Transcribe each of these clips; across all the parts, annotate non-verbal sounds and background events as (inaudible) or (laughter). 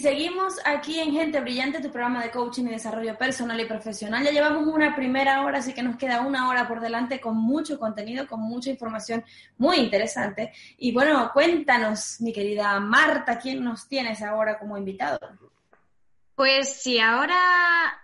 Seguimos aquí en Gente Brillante, tu programa de coaching y desarrollo personal y profesional. Ya llevamos una primera hora, así que nos queda una hora por delante con mucho contenido, con mucha información muy interesante. Y bueno, cuéntanos, mi querida Marta, ¿quién nos tienes ahora como invitado? Pues si ahora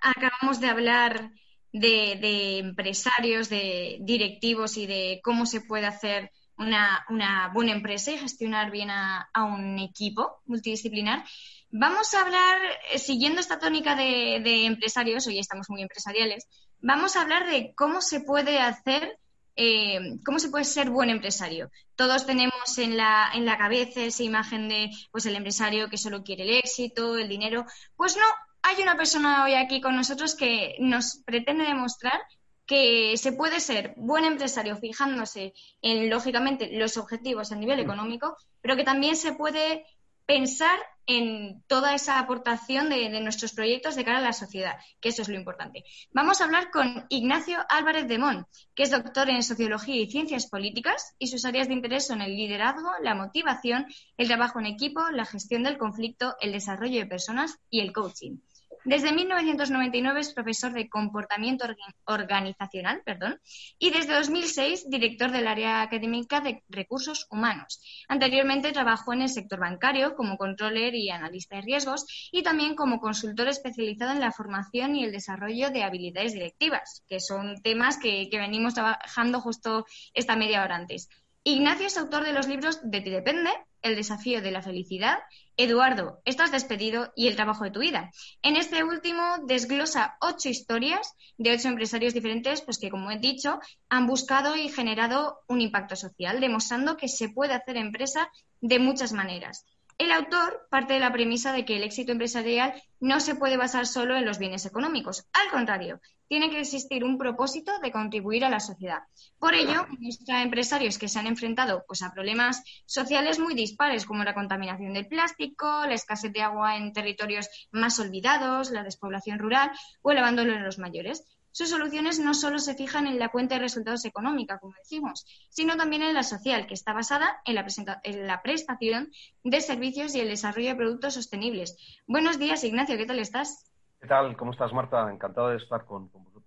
acabamos de hablar de, empresarios, de directivos y de cómo se puede hacer una, buena empresa y gestionar bien a un equipo multidisciplinar, Vamos a hablar, eh, siguiendo esta tónica de, empresarios, hoy estamos muy empresariales, vamos a hablar de cómo se puede hacer, eh, cómo se puede ser buen empresario. Todos tenemos en la, en la cabeza esa imagen de pues el empresario que solo quiere el éxito, el dinero. Pues no, hay una persona hoy aquí con nosotros que nos pretende demostrar que se puede ser buen empresario fijándose en, lógicamente, los objetivos a nivel económico, pero que también se puede pensar en toda esa aportación de, nuestros proyectos de cara a la sociedad, que eso es lo importante. Vamos a hablar con Ignacio Álvarez de Mon, que es doctor en Sociología y Ciencias Políticas, y sus áreas de interés son el liderazgo, la motivación, el trabajo en equipo, la gestión del conflicto, el desarrollo de personas y el coaching. Desde 1999 es profesor de comportamiento organizacional perdón, y desde 2006 director del área académica de recursos humanos. Anteriormente trabajó en el sector bancario como controller y analista de riesgos y también como consultor especializado en la formación y el desarrollo de habilidades directivas, que son temas que, que venimos trabajando justo esta media hora antes. Ignacio es autor de los libros De ti depende, El desafío de la felicidad, Eduardo, estás despedido y El trabajo de tu vida. En este último desglosa ocho historias de ocho empresarios diferentes, pues que como he dicho, han buscado y generado un impacto social, demostrando que se puede hacer empresa de muchas maneras. El autor parte de la premisa de que el éxito empresarial no se puede basar solo en los bienes económicos. Al contrario, tiene que existir un propósito de contribuir a la sociedad. Por ello, muestra empresarios que se han enfrentado pues, a problemas sociales muy dispares, como la contaminación del plástico, la escasez de agua en territorios más olvidados, la despoblación rural o el abandono de los mayores sus soluciones no solo se fijan en la cuenta de resultados económica, como decimos, sino también en la social, que está basada en la, prestación de servicios y el desarrollo de productos sostenibles. Buenos días, Ignacio, ¿qué tal estás? ¿Qué tal? ¿Cómo estás, Marta? Encantado de estar con, vosotros.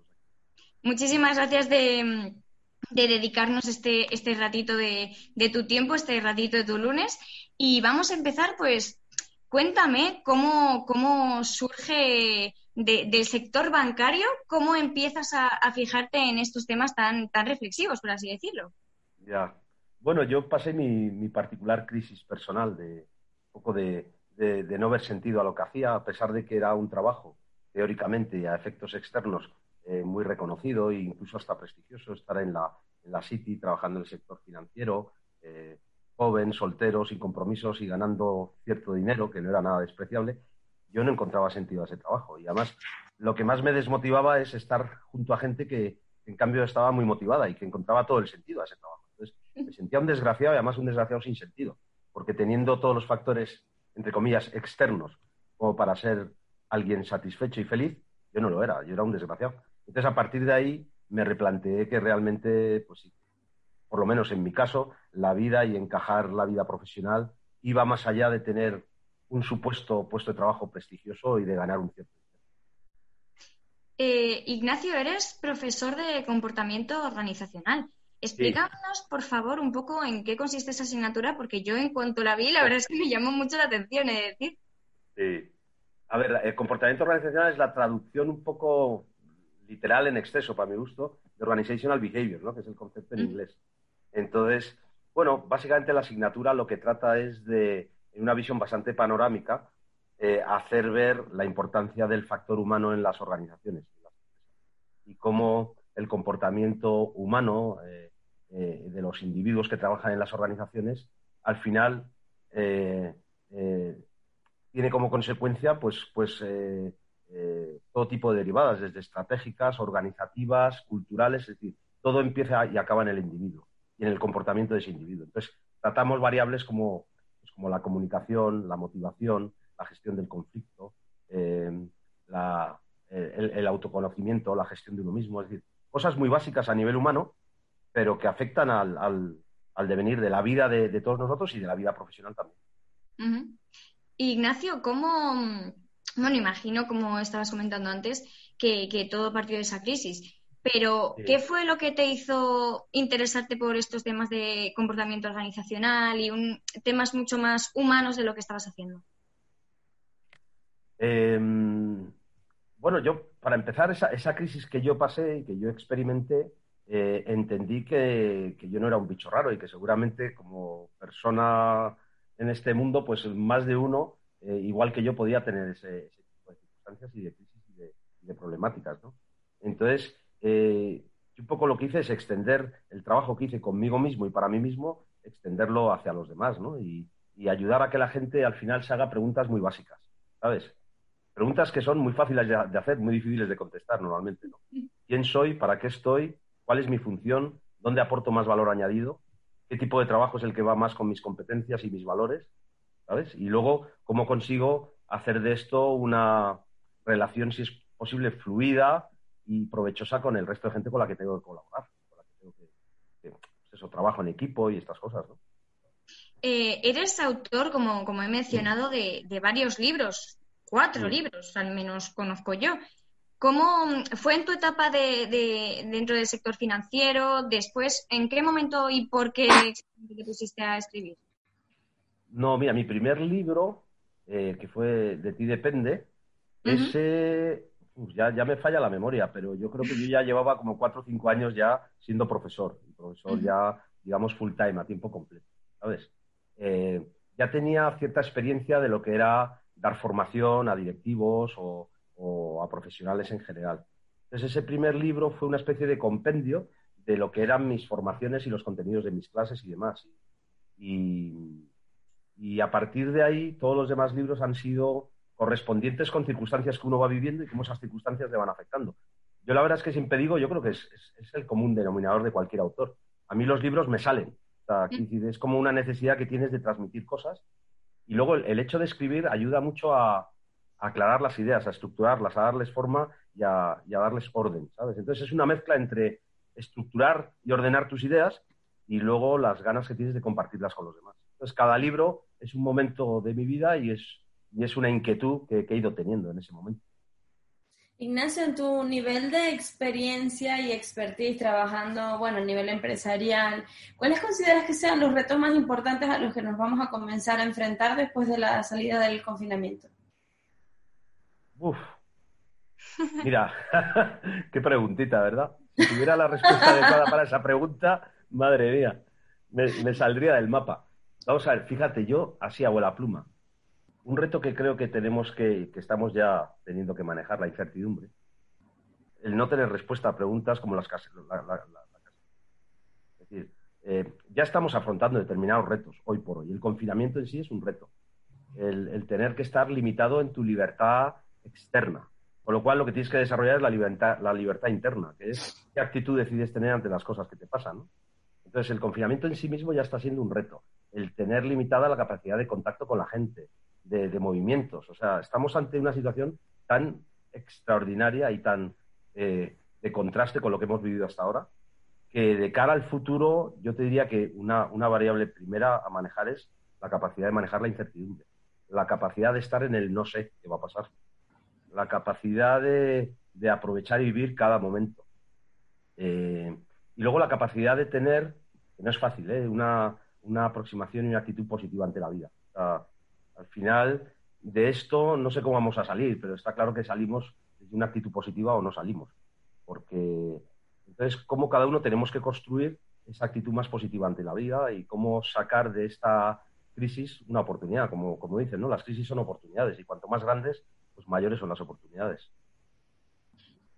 Muchísimas gracias de, dedicarnos este, este ratito de, de, tu tiempo, este ratito de tu lunes. Y vamos a empezar, pues, cuéntame cómo, cómo surge del sector bancario, ¿cómo empiezas a, fijarte en estos temas tan, tan reflexivos, por así decirlo? Ya. Bueno, yo pasé mi, particular crisis personal de poco de, no ver sentido a lo que hacía, a pesar de que era un trabajo teóricamente a efectos externos eh, muy reconocido e incluso hasta prestigioso estar en la, en la City trabajando en el sector financiero, eh, joven, soltero, sin compromisos y ganando cierto dinero, que no era nada despreciable yo no encontraba sentido a ese trabajo. Y además, lo que más me desmotivaba es estar junto a gente que, en cambio, estaba muy motivada y que encontraba todo el sentido a ese trabajo. Entonces, me sentía un desgraciado y además un desgraciado sin sentido, porque teniendo todos los factores, entre comillas, externos, como para ser alguien satisfecho y feliz, yo no lo era, yo era un desgraciado. Entonces, a partir de ahí, me replanteé que realmente, pues sí, por lo menos en mi caso, la vida y encajar la vida profesional iba más allá de tener un supuesto puesto de trabajo prestigioso y de ganar un cierto eh, Ignacio, eres profesor de comportamiento organizacional. Explícanos, por favor, un poco en qué consiste esa asignatura, porque yo en cuanto la vi, la verdad es que me llamó mucho la atención, es decir. Sí. A ver, el comportamiento organizacional es la traducción un poco literal en exceso, para mi gusto, de organizational behavior, ¿no? que es el concepto en mm. inglés. Entonces, Bueno, básicamente la asignatura lo que trata es de, en una visión bastante panorámica, eh, hacer ver la importancia del factor humano en las organizaciones y cómo el comportamiento humano eh, eh, de los individuos que trabajan en las organizaciones al final tiene como consecuencia pues, pues todo tipo de derivadas, desde estratégicas, organizativas, culturales, es decir, todo empieza y acaba en el individuo y en el comportamiento de ese individuo. Entonces, tratamos variables como, pues, como la comunicación, la motivación, la gestión del conflicto, eh, el, autoconocimiento, la gestión de uno mismo, es decir, cosas muy básicas a nivel humano, pero que afectan al, devenir de la vida de, todos nosotros y de la vida profesional también. Ignacio, ¿cómo, bueno, imagino, como estabas comentando antes, que, que todo partió de esa crisis. Pero, ¿qué fue lo que te hizo interesarte por estos temas de comportamiento organizacional y un, temas mucho más humanos de lo que estabas haciendo? Em, bueno, yo, para empezar, esa, crisis que yo pasé y que yo experimenté, eh, entendí que, yo no era un bicho raro y que seguramente como persona en este mundo, pues más de uno, eh, igual que yo, podía tener ese, tipo de circunstancias y de crisis y de, de problemáticas, ¿no? Entonces, eh, un poco lo que hice es extender el trabajo que hice conmigo mismo y para mí mismo, extenderlo hacia los demás, ¿no? Y, ayudar a que la gente al final se haga preguntas muy básicas, ¿sabes? Preguntas que son muy fáciles de, hacer, muy difíciles de contestar normalmente, ¿no? ¿Quién soy? ¿Para qué estoy? ¿Cuál es mi función? ¿Dónde aporto más valor añadido? ¿Qué tipo de trabajo es el que va más con mis competencias y mis valores? ¿Sabes? Y luego, ¿cómo consigo hacer de esto una relación, si es posible, fluida, y provechosa con el resto de gente con la que tengo que colaborar, con la que tengo que, pues eso, trabajo en equipo y estas cosas, ¿no? Eh, eres autor, como, como he mencionado, de, varios libros, cuatro libros al menos conozco yo. ¿Cómo fue en tu etapa de, dentro del sector financiero? Después, ¿en qué momento y por qué te pusiste a escribir? No, mira, mi primer libro, eh, que fue De ti depende, ese ya, ya me falla la memoria, pero yo creo que yo ya llevaba como cuatro o cinco años ya siendo profesor, profesor ya, digamos, full time, a tiempo completo, ¿sabes? Eh, ya tenía cierta experiencia de lo que era dar formación a directivos o, a profesionales en general. Entonces, ese primer libro fue una especie de compendio de lo que eran mis formaciones y los contenidos de mis clases y demás. Y, y a partir de ahí, todos los demás libros han sido correspondientes con circunstancias que uno va viviendo y cómo esas circunstancias le van afectando. Yo la verdad es que siempre digo, yo creo que es, el común denominador de cualquier autor. A mí los libros me salen. es como una necesidad que tienes de transmitir cosas. Y luego el, hecho de escribir ayuda mucho a, aclarar las ideas, a estructurarlas, a darles forma y a, darles orden, ¿sabes? Entonces es una mezcla entre estructurar y ordenar tus ideas y luego las ganas que tienes de compartirlas con los demás. Entonces cada libro es un momento de mi vida y es y es una inquietud que, he ido teniendo en ese momento. Ignacio, en tu nivel de experiencia y expertise trabajando, bueno, a nivel empresarial, ¿cuáles consideras que sean los retos más importantes a los que nos vamos a comenzar a enfrentar después de la salida del confinamiento? Uf, mira, (laughs) qué preguntita, ¿verdad? Si tuviera la respuesta adecuada para esa pregunta, madre mía, me, me saldría del mapa. Vamos a ver, fíjate, yo así hago la pluma un reto que creo que tenemos que, que estamos ya teniendo que manejar, la incertidumbre. El no tener respuesta a preguntas como las que... es decir, eh, ya estamos afrontando determinados retos hoy por hoy. El confinamiento en sí es un reto. El, tener que estar limitado en tu libertad externa. Con lo cual lo que tienes que desarrollar es la libertad, la libertad interna, que es qué actitud decides tener ante las cosas que te pasan. Entonces el confinamiento en sí mismo ya está siendo un reto. El tener limitada la capacidad de contacto con la gente, de, movimientos. O sea, estamos ante una situación tan extraordinaria y tan eh, de contraste con lo que hemos vivido hasta ahora, que de cara al futuro yo te diría que una, variable primera a manejar es la capacidad de manejar la incertidumbre, la capacidad de estar en el no sé qué va a pasar, la capacidad de, aprovechar y vivir cada momento. Eh, y luego la capacidad de tener, que no es fácil, ¿eh? una, una aproximación y una actitud positiva ante la vida. Al final, de esto no sé cómo vamos a salir, pero está claro que salimos de una actitud positiva o no salimos. Porque entonces, cómo cada uno tenemos que construir esa actitud más positiva ante la vida y cómo sacar de esta crisis una oportunidad, como, como dicen, ¿no? Las crisis son oportunidades y cuanto más grandes, pues mayores son las oportunidades.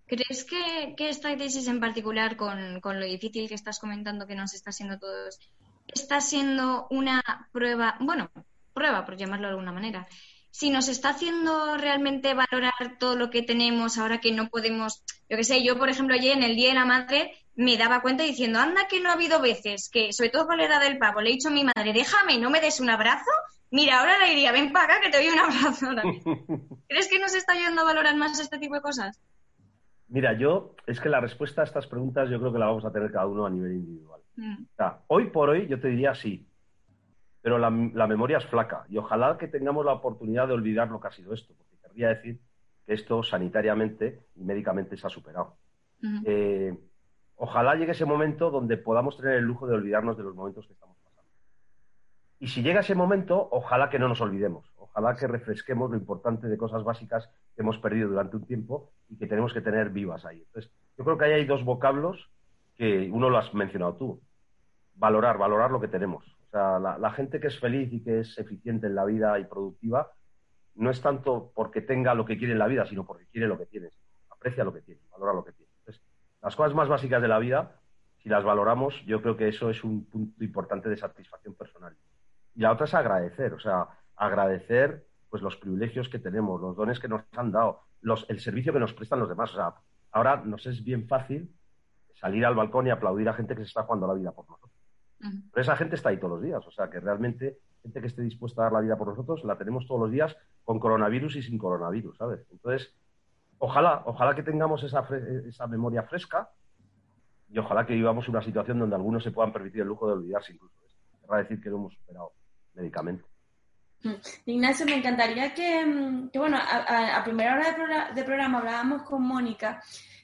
¿Crees que, esta crisis en particular, con, con, lo difícil que estás comentando que nos está siendo todos, está siendo una prueba, bueno, prueba, por llamarlo de alguna manera, si nos está haciendo realmente valorar todo lo que tenemos ahora que no podemos, yo qué sé, yo por ejemplo ayer en el Día de la Madre me daba cuenta diciendo, anda que no ha habido veces que, sobre todo con la edad del pavo, le he dicho a mi madre, déjame, no me des un abrazo, mira, ahora le diría, ven para acá que te doy un abrazo ahora (laughs) ¿Crees que nos está ayudando a valorar más este tipo de cosas? Mira, yo, es que la respuesta a estas preguntas yo creo que la vamos a tener cada uno a nivel individual. Mm. O sea, hoy por hoy yo te diría sí, pero la, memoria es flaca y ojalá que tengamos la oportunidad de olvidar lo que ha sido esto, porque querría decir que esto sanitariamente y médicamente se ha superado. Eh, ojalá llegue ese momento donde podamos tener el lujo de olvidarnos de los momentos que estamos pasando. Y si llega ese momento, ojalá que no nos olvidemos, ojalá que refresquemos lo importante de cosas básicas que hemos perdido durante un tiempo y que tenemos que tener vivas ahí. Entonces, yo creo que ahí hay dos vocablos que uno lo has mencionado tú. Valorar, valorar lo que tenemos. Sea, la, gente que es feliz y que es eficiente en la vida y productiva no es tanto porque tenga lo que quiere en la vida, sino porque quiere lo que tiene. Aprecia lo que tiene, valora lo que tiene. Las cosas más básicas de la vida, si las valoramos, yo creo que eso es un punto importante de satisfacción personal. Y la otra es agradecer, o sea, agradecer pues los privilegios que tenemos, los dones que nos han dado, los, el servicio que nos prestan los demás. O sea, ahora nos es bien fácil salir al balcón y aplaudir a gente que se está jugando la vida por nosotros. Pero esa gente está ahí todos los días. O sea, que realmente gente que esté dispuesta a dar la vida por nosotros la tenemos todos los días con coronavirus y sin coronavirus, ¿sabes? Entonces, ojalá, ojalá que tengamos esa, esa memoria fresca y ojalá que vivamos una situación donde algunos se puedan permitir el lujo de olvidarse incluso de esto. Querrá decir que lo hemos superado médicamente. Ignacio, me encantaría que, mm, bueno, a, primera hora de, programa hablábamos con Mónica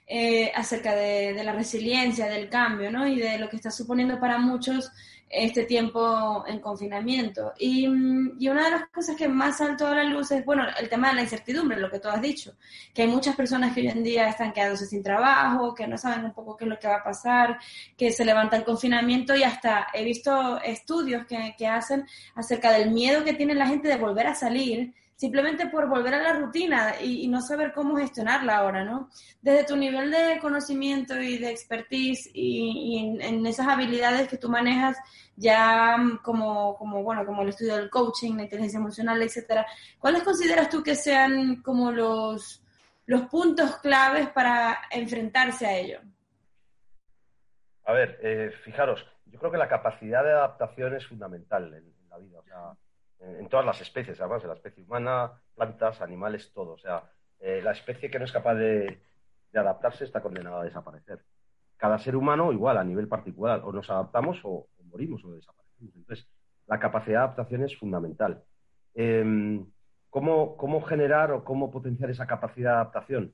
eh, acerca de, la resiliencia, del cambio, ¿no? Y de lo que está suponiendo para muchos este tiempo en confinamiento. Y, mm, y, una de las cosas que más saltó a la luz es, bueno, el tema de la incertidumbre, lo que tú has dicho, que hay muchas personas que hoy en día están quedándose sin trabajo, que no saben un poco qué es lo que va a pasar, que se levanta el confinamiento y hasta he visto estudios que hacen acerca del miedo que tiene la gente de volver a salir simplemente por volver a la rutina y, no saber cómo gestionarla ahora, ¿no? Desde tu nivel de conocimiento y de expertise y, en, esas habilidades que tú manejas ya como, como, bueno, como el estudio del coaching, la inteligencia emocional, etcétera, ¿cuáles consideras tú que sean como los, los puntos claves para enfrentarse a ello? A ver, eh, fijaros, yo creo que la capacidad de adaptación es fundamental en, la vida. En todas las especies, además, de la especie humana, plantas, animales, todo. O sea, eh, la especie que no es capaz de, adaptarse está condenada a desaparecer. Cada ser humano, igual, a nivel particular, o nos adaptamos o, morimos o desaparecemos. Entonces, la capacidad de adaptación es fundamental. Em, ¿cómo, generar o cómo potenciar esa capacidad de adaptación?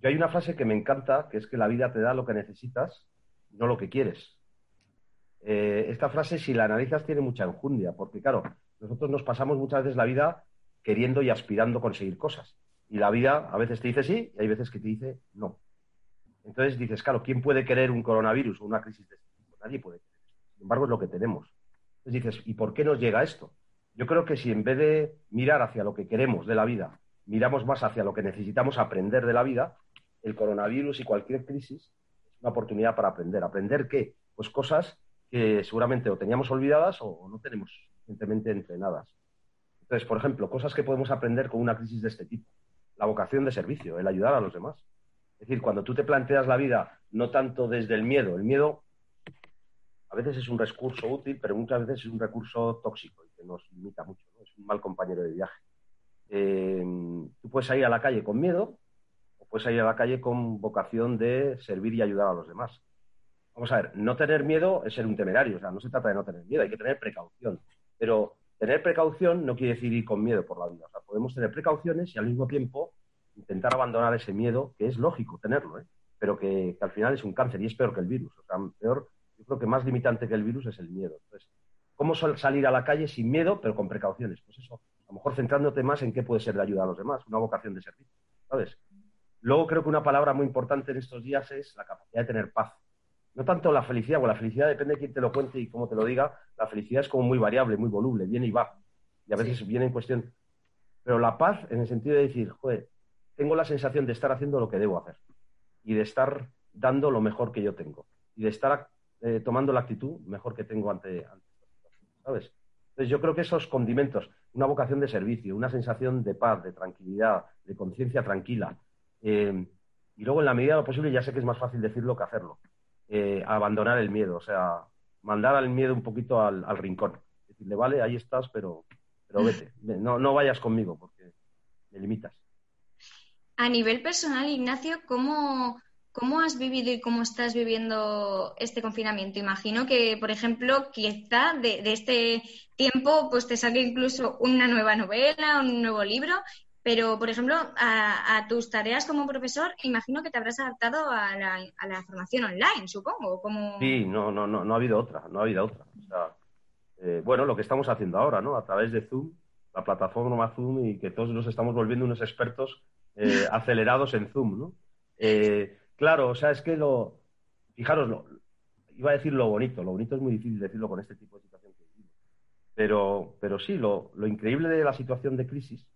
Yo hay una frase que me encanta, que es que la vida te da lo que necesitas, no lo que quieres. Eh, esta frase, si la analizas, tiene mucha enjundia, porque claro, nosotros nos pasamos muchas veces la vida queriendo y aspirando a conseguir cosas. Y la vida a veces te dice sí y hay veces que te dice no. Entonces dices, claro, ¿quién puede querer un coronavirus o una crisis de este tipo? Nadie puede querer Sin embargo, es lo que tenemos. Entonces dices, ¿y por qué nos llega esto? Yo creo que si en vez de mirar hacia lo que queremos de la vida, miramos más hacia lo que necesitamos aprender de la vida, el coronavirus y cualquier crisis es una oportunidad para aprender. ¿Aprender qué? Pues cosas que seguramente o teníamos olvidadas o no tenemos suficientemente entrenadas. Entonces, por ejemplo, cosas que podemos aprender con una crisis de este tipo. La vocación de servicio, el ayudar a los demás. Es decir, cuando tú te planteas la vida no tanto desde el miedo, el miedo a veces es un recurso útil, pero muchas veces es un recurso tóxico y que nos limita mucho, es un mal compañero de viaje. Eh, tú puedes salir a la calle con miedo o puedes salir a la calle con vocación de servir y ayudar a los demás. Vamos a ver, no tener miedo es ser un temerario, o sea, no se trata de no tener miedo, hay que tener precaución. Pero tener precaución no quiere decir ir con miedo por la vida. O sea, podemos tener precauciones y al mismo tiempo intentar abandonar ese miedo, que es lógico tenerlo, ¿eh? pero que, al final es un cáncer y es peor que el virus. O sea, peor, yo creo que más limitante que el virus es el miedo. Entonces, ¿cómo salir a la calle sin miedo, pero con precauciones? Pues eso, a lo mejor centrándote más en qué puede ser de ayuda a los demás, una vocación de servicio, ¿sabes? Luego creo que una palabra muy importante en estos días es la capacidad de tener paz. No tanto la felicidad, o la felicidad depende de quién te lo cuente y cómo te lo diga, la felicidad es como muy variable, muy voluble, viene y va. Y a veces viene en cuestión. Pero la paz, en el sentido de decir, joder, tengo la sensación de estar haciendo lo que debo hacer y de estar dando lo mejor que yo tengo y de estar eh, tomando la actitud mejor que tengo ante, ante ¿sabes? Entonces yo creo que esos condimentos, una vocación de servicio, una sensación de paz, de tranquilidad, de conciencia tranquila, eh, y luego en la medida de lo posible ya sé que es más fácil decirlo que hacerlo, eh, abandonar el miedo, o sea, mandar al miedo un poquito al, rincón, decirle, vale, ahí estás, pero, pero vete, no, no vayas conmigo porque me limitas. A nivel personal, Ignacio, ¿cómo, ¿Cómo has vivido y cómo estás viviendo este confinamiento? Imagino que, por ejemplo, quizá de, este tiempo pues te salga incluso una nueva novela, un nuevo libro, pero, por ejemplo, a, tus tareas como profesor, imagino que te habrás adaptado a la, formación online, supongo. Como... Sí, no, no, no, no ha habido otra, no ha habido otra. Eh, bueno, lo que estamos haciendo ahora, ¿no? A través de Zoom, la plataforma Zoom y que todos nos estamos volviendo unos expertos eh, (laughs) acelerados en Zoom, ¿no? Eh, Claro, o sea, es que lo. Fijaros, lo, iba a decir lo bonito, lo bonito es muy difícil decirlo con este tipo de situación que vivimos. Pero, pero sí, lo, increíble de la situación de crisis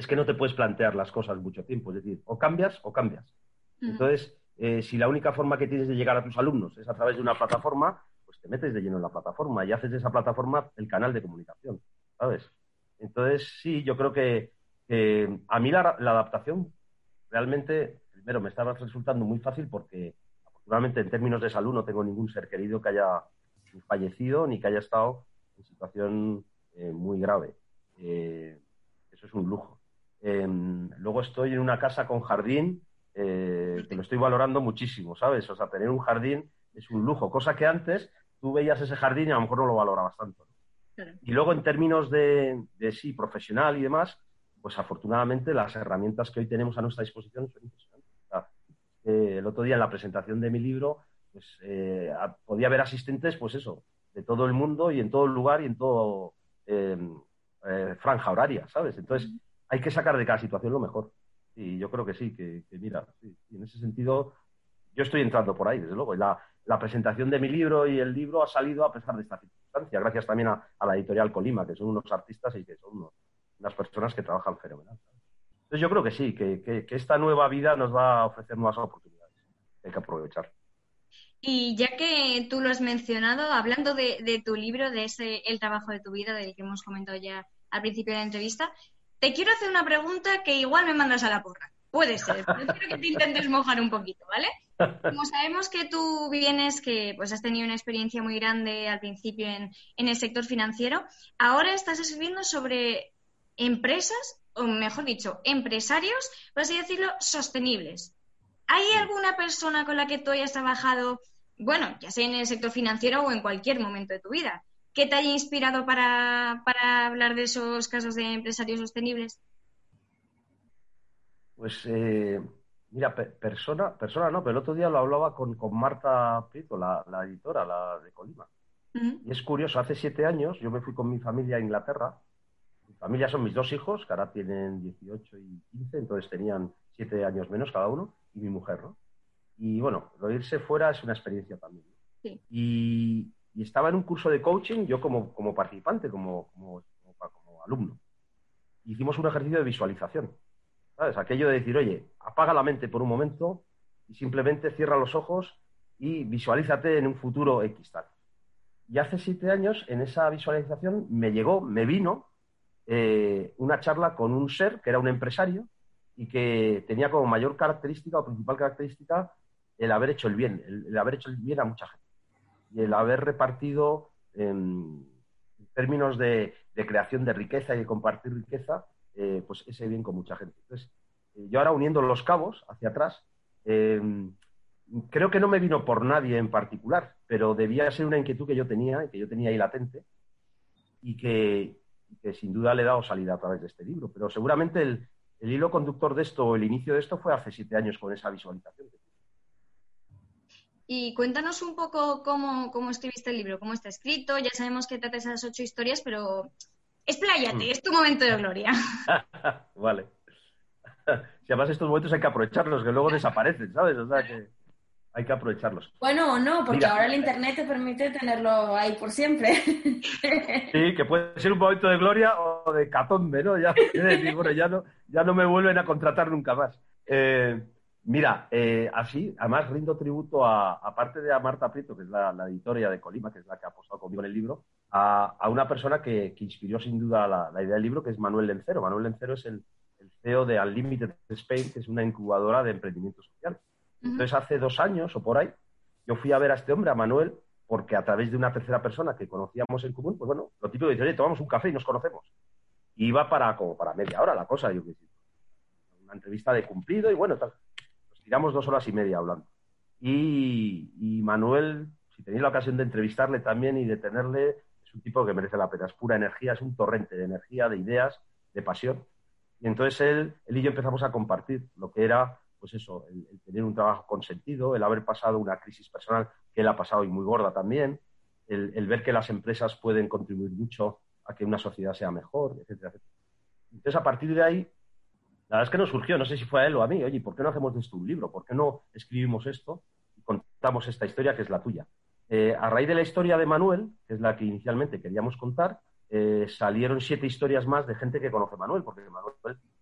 es que no te puedes plantear las cosas mucho tiempo. Es decir, o cambias o cambias. Entonces, eh, si la única forma que tienes de llegar a tus alumnos es a través de una plataforma, pues te metes de lleno en la plataforma y haces de esa plataforma el canal de comunicación, ¿sabes? Entonces, sí, yo creo que a mí la, la adaptación realmente primero, me estaba resultando muy fácil porque, afortunadamente, en términos de salud no tengo ningún ser querido que haya fallecido ni que haya estado en situación eh, muy grave. Eh, eso es un lujo. Em, luego estoy en una casa con jardín eh, que lo estoy valorando muchísimo, ¿sabes? O sea, tener un jardín es un lujo, cosa que antes tú veías ese jardín y a lo mejor no lo valorabas tanto. Y luego en términos de, de sí, profesional y demás, pues afortunadamente las herramientas que hoy tenemos a nuestra disposición son impresionantes el otro día en la presentación de mi libro, pues eh, podía haber asistentes, pues eso, de todo el mundo y en todo lugar y en todo em, eh, franja horaria, ¿sabes? Entonces hay que sacar de cada situación lo mejor. Y yo creo que sí, que, mira, en ese sentido yo estoy entrando por ahí, desde luego. Y la, presentación de mi libro y el libro ha salido a pesar de esta circunstancia, gracias también a, la editorial Colima, que son unos artistas y que son unas personas que trabajan fenomenal. Entonces yo creo que sí, que, esta nueva vida nos va a ofrecer nuevas oportunidades. Hay que aprovechar. Y ya que tú lo has mencionado, hablando de, tu libro, de ese El trabajo de tu vida, del que hemos comentado ya al principio de la entrevista, te quiero hacer una pregunta que igual me mandas a la porra. Puede ser, pero quiero que te intentes mojar un poquito, ¿vale? Como sabemos que tú vienes, que pues has tenido una experiencia muy grande al principio en, en el sector financiero, ahora estás escribiendo sobre empresas o mejor dicho, empresarios, por así decirlo, sostenibles. ¿Hay alguna persona con la que tú hayas trabajado, bueno, ya sea en el sector financiero o en cualquier momento de tu vida, que te haya inspirado para, hablar de esos casos de empresarios sostenibles? Pues, eh, mira, persona, persona no, pero el otro día lo hablaba con, Marta Prieto, la, editora, la de Colima. Y es curioso, hace siete años yo me fui con mi familia a Inglaterra familia son mis dos hijos, que ahora tienen 18 y 15, entonces tenían 7 años menos cada uno, y mi mujer, ¿no? Y bueno, lo irse fuera es una experiencia también. Sí. Y, estaba en un curso de coaching, yo como, como participante, como, como, alumno. Hicimos un ejercicio de visualización. ¿Sabes? Aquello de decir, oye, apaga la mente por un momento y simplemente cierra los ojos y visualízate en un futuro X tal. Y hace siete años, en esa visualización, me llegó, me vino eh, una charla con un ser que era un empresario y que tenía como mayor característica o principal característica el haber hecho el bien, el, haber hecho el bien a mucha gente y el haber repartido en, términos de, creación de riqueza y de compartir riqueza, eh, pues ese bien con mucha gente. Entonces, eh, yo ahora uniendo los cabos hacia atrás, creo que no me vino por nadie en particular, pero debía ser una inquietud que yo tenía, que yo tenía ahí latente, y que, que sin duda le he dado salida a través de este libro. Pero seguramente el, hilo conductor de esto, o el inicio de esto, fue hace siete años con esa visualización. Y cuéntanos un poco cómo, cómo escribiste el libro, cómo está escrito. Ya sabemos que trata esas ocho historias, pero expláyate, mm. es tu momento de gloria. (laughs) vale. (laughs) si además estos momentos hay que aprovecharlos, que luego desaparecen, ¿sabes? O sea que... hay que aprovecharlos. Bueno, o no, porque ahora el Internet te permite tenerlo ahí por siempre. (laughs) Sí, que puede ser un momento de gloria o de catombe, ¿no? Ya, bueno, ya no, ya no me vuelven a contratar nunca más. Eh, mira, eh, así, además rindo tributo a, aparte de a Marta Prieto, que es la, editora de Colima, que es la que ha apostado conmigo en el libro, a, una persona que, inspiró sin duda la, idea del libro, que es Manuel Lencero. Manuel Lencero es el, el CEO de Unlimited Spain, que es una incubadora de emprendimiento social. Entonces, hace dos años o por ahí, yo fui a ver a este hombre, a Manuel, porque a través de una tercera persona que conocíamos en común, pues bueno, lo típico dice, oye, tomamos un café y nos conocemos. Y iba para, como para media hora la cosa, yo qué sé. Una entrevista de cumplido y bueno, tal. Tiramos dos horas y media hablando. Y, Manuel, si tenéis la ocasión de entrevistarle también y de tenerle, es un tipo que merece la pena. Es pura energía, es un torrente de energía, de ideas, de pasión. Y entonces él, él y yo empezamos a compartir lo que era pues eso, el, tener un trabajo con sentido, el haber pasado una crisis personal que él ha pasado y muy gorda también, el, ver que las empresas pueden contribuir mucho a que una sociedad sea mejor, etcétera, etcétera. Entonces, a partir de ahí, la verdad es que nos surgió, no sé si fue a él o a mí, oye, ¿por qué no hacemos de esto un libro? ¿Por qué no escribimos esto y contamos esta historia que es la tuya? Eh, a raíz de la historia de Manuel, que es la que inicialmente queríamos contar, eh, salieron siete historias más de gente que conoce a Manuel, porque Manuel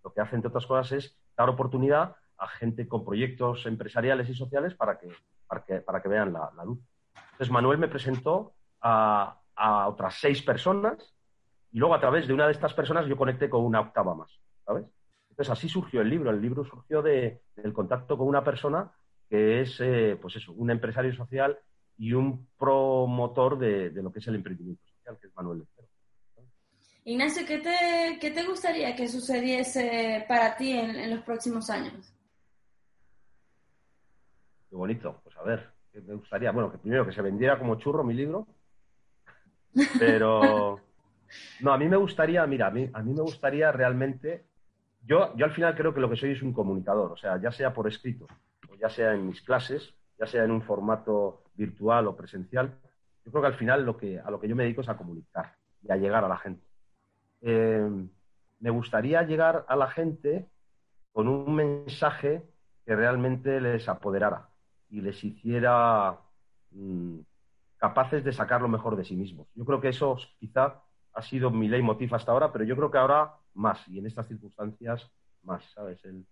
lo que hace, entre otras cosas, es dar oportunidad a gente con proyectos empresariales y sociales para que, para que, vean la, luz. Entonces, Manuel me presentó a, otras seis personas y luego a través de una de estas personas yo conecté con una octava más, ¿sabes? Entonces, así surgió el libro. El libro surgió de, del contacto con una persona que es, eh, pues eso, un empresario social y un promotor de, lo que es el emprendimiento social, que es Manuel Lecero. Ignacio, ¿qué te, ¿qué te, gustaría que sucediese para ti en los próximos años? Qué bonito. Pues a ver, me gustaría, bueno, que primero que se vendiera como churro mi libro, pero (laughs) no, a mí me gustaría, mira, a mí, a mí me gustaría realmente, yo, yo al final creo que lo que soy es un comunicador, o sea, ya sea por escrito, o ya sea en mis clases, ya sea en un formato virtual o presencial, yo creo que al final lo que, a lo que yo me dedico es a comunicar y a llegar a la gente. Eh, me gustaría llegar a la gente con un mensaje que realmente les apoderara y les hiciera mm, capaces de sacar lo mejor de sí mismos. Yo creo que eso quizá ha sido mi leitmotiv hasta ahora, pero yo creo que ahora más, y en estas circunstancias más, ¿sabes? El,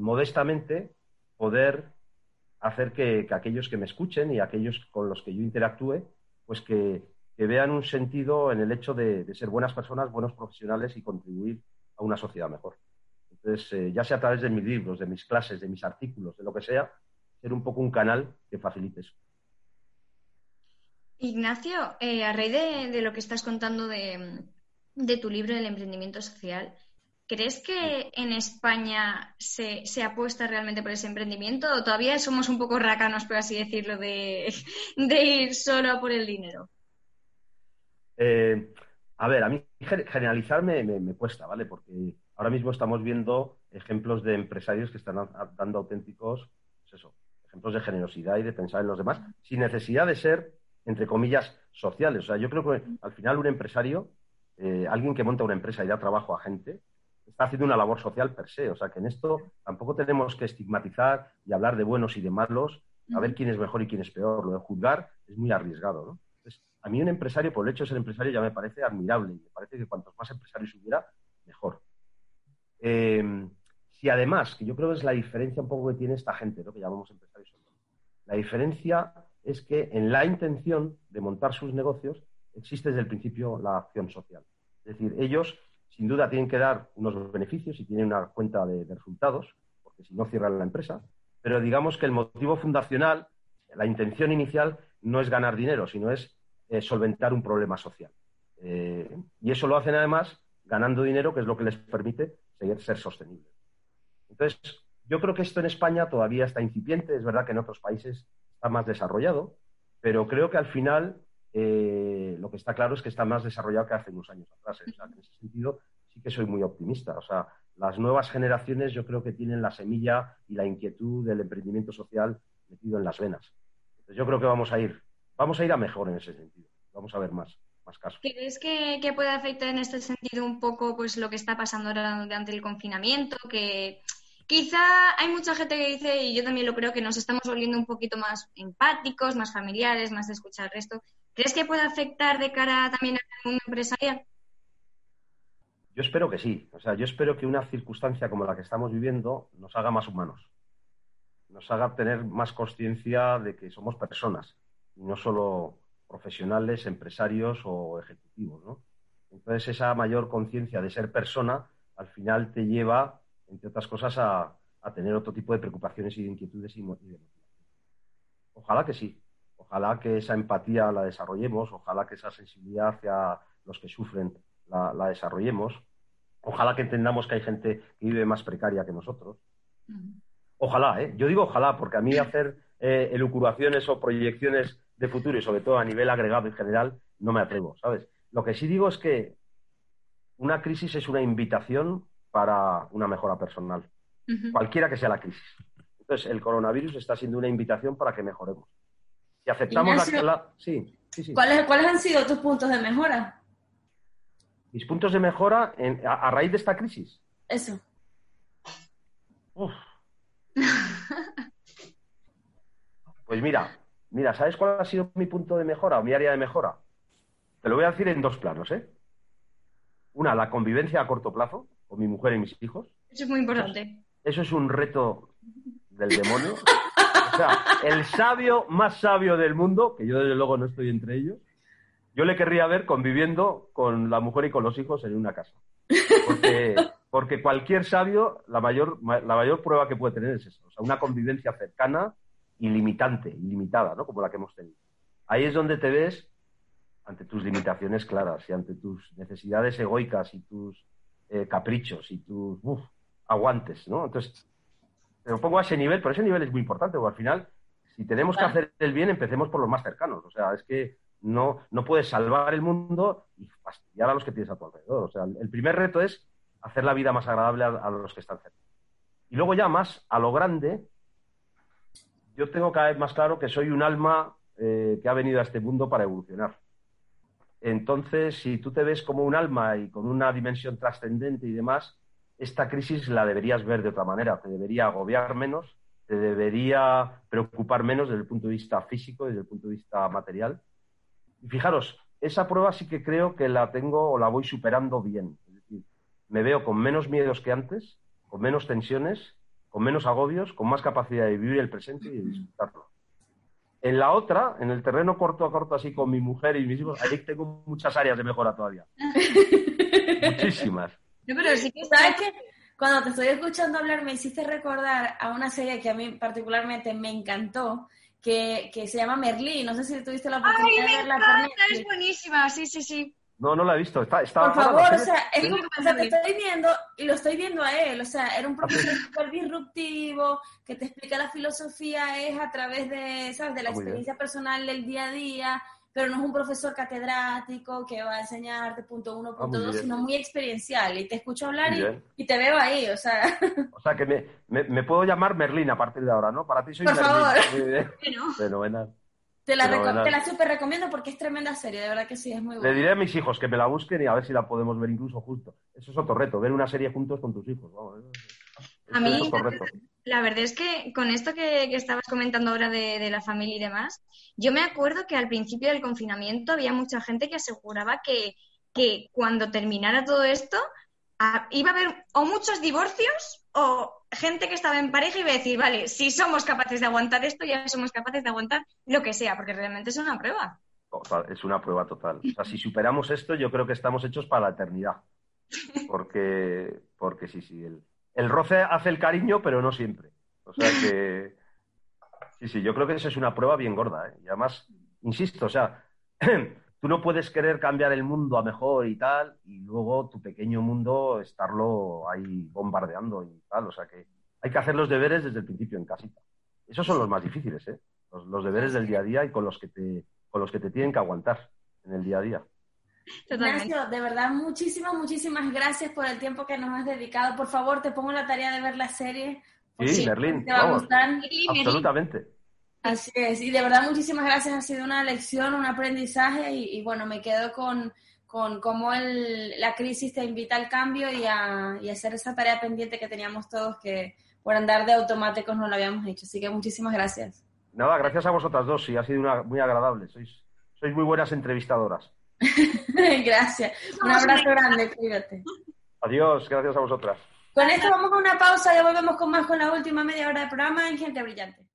modestamente poder hacer que, aquellos que me escuchen y aquellos con los que yo interactúe, pues que, vean un sentido en el hecho de, ser buenas personas, buenos profesionales y contribuir a una sociedad mejor. Entonces, eh, ya sea a través de mis libros, de mis clases, de mis artículos, de lo que sea, ser un poco un canal que facilite eso. Ignacio, eh, a raíz de, lo que estás contando de, tu libro del emprendimiento social, ¿crees que en España se, apuesta realmente por ese emprendimiento o todavía somos un poco racanos, por así decirlo, (laughs) de, ir solo por el dinero? Eh, a ver, a mí generalizar me, me, cuesta, ¿vale? Porque ahora mismo estamos viendo ejemplos de empresarios que están dando auténticos, pues eso, ejemplos de generosidad y de pensar en los demás, sin necesidad de ser, entre comillas, sociales. O sea, yo creo que al final un empresario, eh, alguien que monta una empresa y da trabajo a gente, está haciendo una labor social per se. O sea, que en esto tampoco tenemos que estigmatizar y hablar de buenos y de malos, a ver quién es mejor y quién es peor. Lo de juzgar es muy arriesgado, ¿no? Entonces, a mí un empresario, por el hecho de ser empresario, ya me parece admirable y me parece que cuantos más empresarios hubiera, mejor. Eh, si además, que yo creo que es la diferencia un poco que tiene esta gente, lo que llamamos empresarios la diferencia es que en la intención de montar sus negocios existe desde el principio la acción social. Es decir, ellos sin duda tienen que dar unos beneficios y tienen una cuenta de, resultados, porque si no cierran la empresa, pero digamos que el motivo fundacional, la intención inicial, no es ganar dinero, sino es eh, solventar un problema social. Eh, y eso lo hacen además ganando dinero, que es lo que les permite seguir ser sostenibles. Entonces, yo creo que esto en España todavía está incipiente, es verdad que en otros países está más desarrollado, pero creo que al final eh, lo que está claro es que está más desarrollado que hace unos años atrás. ¿eh? en ese sentido sí que soy muy optimista. O sea, las nuevas generaciones yo creo que tienen la semilla y la inquietud del emprendimiento social metido en las venas. Entonces yo creo que vamos a ir, vamos a ir a mejor en ese sentido. Vamos a ver más. Casos. ¿Crees que, puede afectar en este sentido un poco pues lo que está pasando ahora durante el confinamiento? Quizá hay mucha gente que dice, y yo también lo creo, que nos estamos volviendo un poquito más empáticos, más familiares, más de escuchar el resto. ¿Crees que puede afectar de cara también al mundo empresarial? Yo espero que sí. O sea, yo espero que una circunstancia como la que estamos viviendo nos haga más humanos. Nos haga tener más conciencia de que somos personas y no solo profesionales, empresarios o ejecutivos, ¿no? Entonces, esa mayor conciencia de ser persona al final te lleva, entre otras cosas, a, tener otro tipo de preocupaciones y de inquietudes y, de Ojalá que sí. Ojalá que esa empatía la desarrollemos, ojalá que esa sensibilidad hacia los que sufren la, desarrollemos. Ojalá que entendamos que hay gente que vive más precaria que nosotros. Ojalá, ¿eh? Yo digo ojalá, porque a mí hacer eh, elucubraciones o proyecciones de futuro y sobre todo a nivel agregado en general no me atrevo, ¿sabes? Lo que sí digo es que una crisis es una invitación para una mejora personal, cualquiera que sea la crisis. Entonces, el coronavirus está siendo una invitación para que mejoremos. Si aceptamos la, Sí, sí, sí. ¿Cuáles, ¿Cuáles han sido tus puntos de mejora? Mis puntos de mejora a, raíz de esta crisis. Eso. pues mira, mira, ¿sabes cuál ha sido mi punto de mejora o mi área de mejora? Te lo voy a decir en dos planos, ¿eh? Una, la convivencia a corto plazo con mi mujer y mis hijos. Eso es muy importante. Eso es un reto del (laughs) demonio. O sea, el sabio más sabio del mundo, que yo desde luego no estoy entre ellos, yo le querría ver conviviendo con la mujer y con los hijos en una casa. Porque, (laughs) porque cualquier sabio, la mayor, la mayor prueba que puede tener es eso. O sea, una convivencia cercana, ilimitante, ilimitada, ¿no? Como la que hemos tenido. Ahí es donde te ves ante tus limitaciones claras y ante tus necesidades egoicas y tus eh, caprichos y tus aguantes, ¿no? Entonces, te lo pongo a ese nivel, pero ese nivel es muy importante, porque al final, si tenemos que hacer el bien, empecemos por los más cercanos. O sea, es que no, no puedes salvar el mundo y fastidiar a los que tienes a tu alrededor. O sea, el primer reto es hacer la vida más agradable a, los que están cerca. Y luego ya más a lo grande, yo tengo cada vez más claro que soy un alma eh, que ha venido a este mundo para evolucionar. Entonces, si tú te ves como un alma y con una dimensión trascendente y demás, esta crisis la deberías ver de otra manera, te debería agobiar menos, te debería preocupar menos desde el punto de vista físico, desde el punto de vista material. Y fijaros, esa prueba sí que creo que la tengo o la voy superando bien. Es decir, me veo con menos miedos que antes, con menos tensiones, con menos agobios, con más capacidad de vivir el presente y de disfrutarlo. En la otra, en el terreno corto a corto, así con mi mujer y mis hijos, ahí tengo muchas áreas de mejora todavía. (laughs) Muchísimas. pero sí que sabes que cuando te estoy escuchando hablar me hiciste recordar a una serie que a mí particularmente me encantó, que, que se llama Merlí. No sé si tuviste la oportunidad de verla por Es buenísima, sí, sí, sí. No, no la he visto. Está, Por favor, o sea, es como, o sea, te estoy viendo y lo estoy viendo a él. O sea, era un profesor súper disruptivo que te explica la filosofía es a través de, ¿sabes? De la ah, experiencia personal del día a día, pero no es un profesor catedrático que va a enseñarte punto uno, ah, punto dos, sino muy experiencial. Y te escucho hablar y, te veo ahí, o sea. O sea, que me, me, puedo llamar Merlín a partir de ahora, ¿no? Para ti soy Por Merlín. favor. (laughs) Fenomenal. Te la, te la super recomiendo porque es tremenda serie, de verdad que sí, es muy buena. Le diré a mis hijos que me la busquen y a ver si la podemos ver incluso justo. Eso es otro reto, ver una serie juntos con tus hijos. a mí, la verdad es que con esto que, estabas comentando ahora de, la familia y demás, yo me acuerdo que al principio del confinamiento había mucha gente que aseguraba que, que cuando terminara todo esto iba a haber o muchos divorcios o gente que estaba en pareja iba a decir, vale, si somos capaces de aguantar esto, ya somos capaces de aguantar lo que sea, porque realmente es una prueba. Es una prueba total. O sea, si superamos esto, yo creo que estamos hechos para la eternidad. Porque, porque sí, sí, el, el roce hace el cariño, pero no siempre. O sea que, sí, sí, yo creo que esa es una prueba bien gorda. ¿eh? Y además, insisto, o sea, (clears throat) tú no puedes querer cambiar el mundo a mejor y tal, y luego tu pequeño mundo estarlo ahí bombardeando y tal. O sea que hay que hacer los deberes desde el principio en casita. Esos son los más difíciles, ¿eh? Los, deberes del día a día y con los que te, con los que te tienen que aguantar en el día a día. Ignacio, de verdad, muchísimas, muchísimas gracias por el tiempo que nos has dedicado. Por favor, te pongo la tarea de ver la serie. Sí, Merlín, te va a gustar. Absolutamente. Así es, y de verdad muchísimas gracias, ha sido una lección, un aprendizaje y, bueno, me quedo con, con cómo el, la crisis te invita al cambio y a, y hacer esa tarea pendiente que teníamos todos que por andar de automáticos no lo habíamos hecho. Así que muchísimas gracias. Nada, gracias a vosotras dos, sí, ha sido una, muy agradable. Sois, sois muy buenas entrevistadoras. (laughs) gracias. Un abrazo grande, cuídate. Adiós, gracias a vosotras. Con esto vamos a una pausa, ya volvemos con más con la última media hora de programa en Gente Brillante.